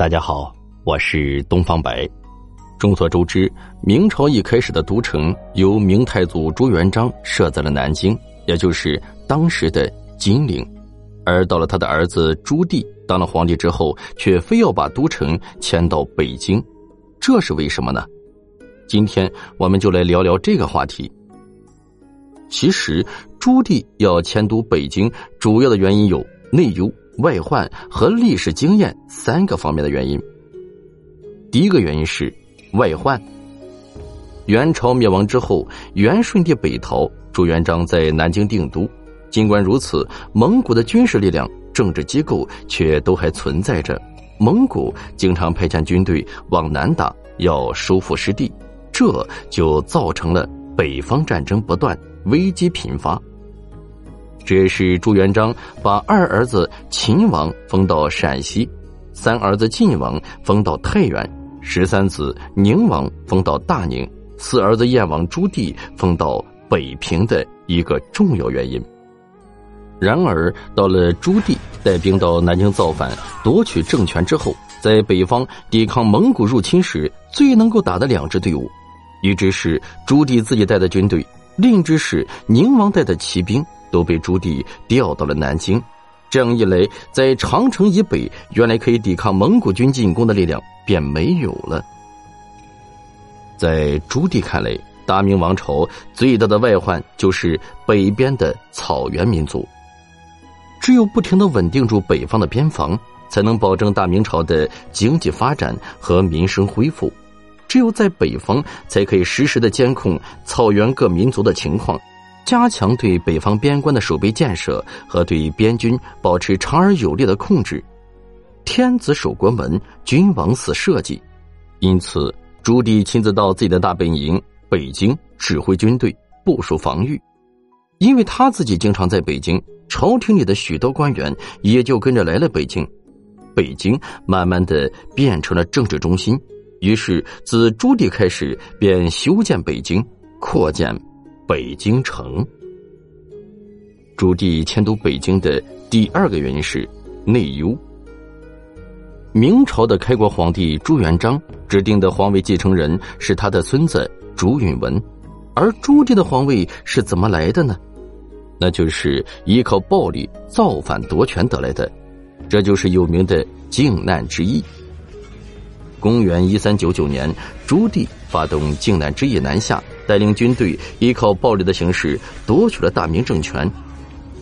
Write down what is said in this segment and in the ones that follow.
大家好，我是东方白。众所周知，明朝一开始的都城由明太祖朱元璋设在了南京，也就是当时的金陵。而到了他的儿子朱棣当了皇帝之后，却非要把都城迁到北京，这是为什么呢？今天我们就来聊聊这个话题。其实，朱棣要迁都北京，主要的原因有内忧。外患和历史经验三个方面的原因。第一个原因是外患。元朝灭亡之后，元顺帝北逃，朱元璋在南京定都。尽管如此，蒙古的军事力量、政治机构却都还存在着。蒙古经常派遣军队往南打，要收复失地，这就造成了北方战争不断，危机频发。这也是朱元璋把二儿子秦王封到陕西，三儿子晋王封到太原，十三子宁王封到大宁，四儿子燕王朱棣封到北平的一个重要原因。然而，到了朱棣带兵到南京造反、夺取政权之后，在北方抵抗蒙古入侵时，最能够打的两支队伍，一支是朱棣自己带的军队，另一支是宁王带的骑兵。都被朱棣调到了南京，这样一来，在长城以北原来可以抵抗蒙古军进攻的力量便没有了。在朱棣看来，大明王朝最大的外患就是北边的草原民族，只有不停的稳定住北方的边防，才能保证大明朝的经济发展和民生恢复。只有在北方，才可以实时的监控草原各民族的情况。加强对北方边关的守备建设和对边军保持长而有力的控制。天子守国门，君王死社稷。因此，朱棣亲自到自己的大本营北京指挥军队、部署防御。因为他自己经常在北京，朝廷里的许多官员也就跟着来了北京。北京慢慢的变成了政治中心。于是，自朱棣开始，便修建北京，扩建。北京城，朱棣迁都北京的第二个原因是内忧。明朝的开国皇帝朱元璋指定的皇位继承人是他的孙子朱允文，而朱棣的皇位是怎么来的呢？那就是依靠暴力造反夺权得来的，这就是有名的靖难之役。公元一三九九年，朱棣发动靖难之役南下。带领军队依靠暴力的形式夺取了大明政权。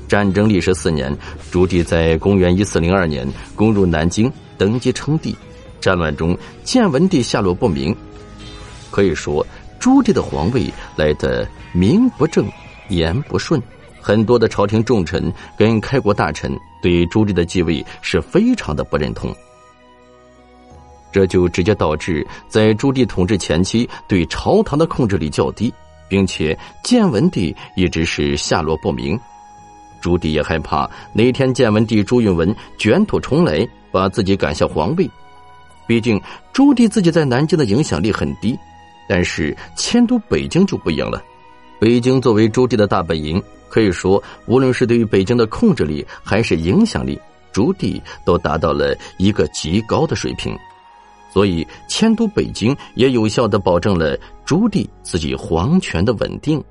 战争历时四年，朱棣在公元一四零二年攻入南京，登基称帝。战乱中，建文帝下落不明。可以说，朱棣的皇位来的名不正言不顺。很多的朝廷重臣跟开国大臣对朱棣的继位是非常的不认同。这就直接导致，在朱棣统治前期，对朝堂的控制力较低，并且建文帝一直是下落不明。朱棣也害怕哪天建文帝朱允文卷土重来，把自己赶下皇位。毕竟朱棣自己在南京的影响力很低，但是迁都北京就不一样了。北京作为朱棣的大本营，可以说无论是对于北京的控制力还是影响力，朱棣都达到了一个极高的水平。所以迁都北京，也有效的保证了朱棣自己皇权的稳定。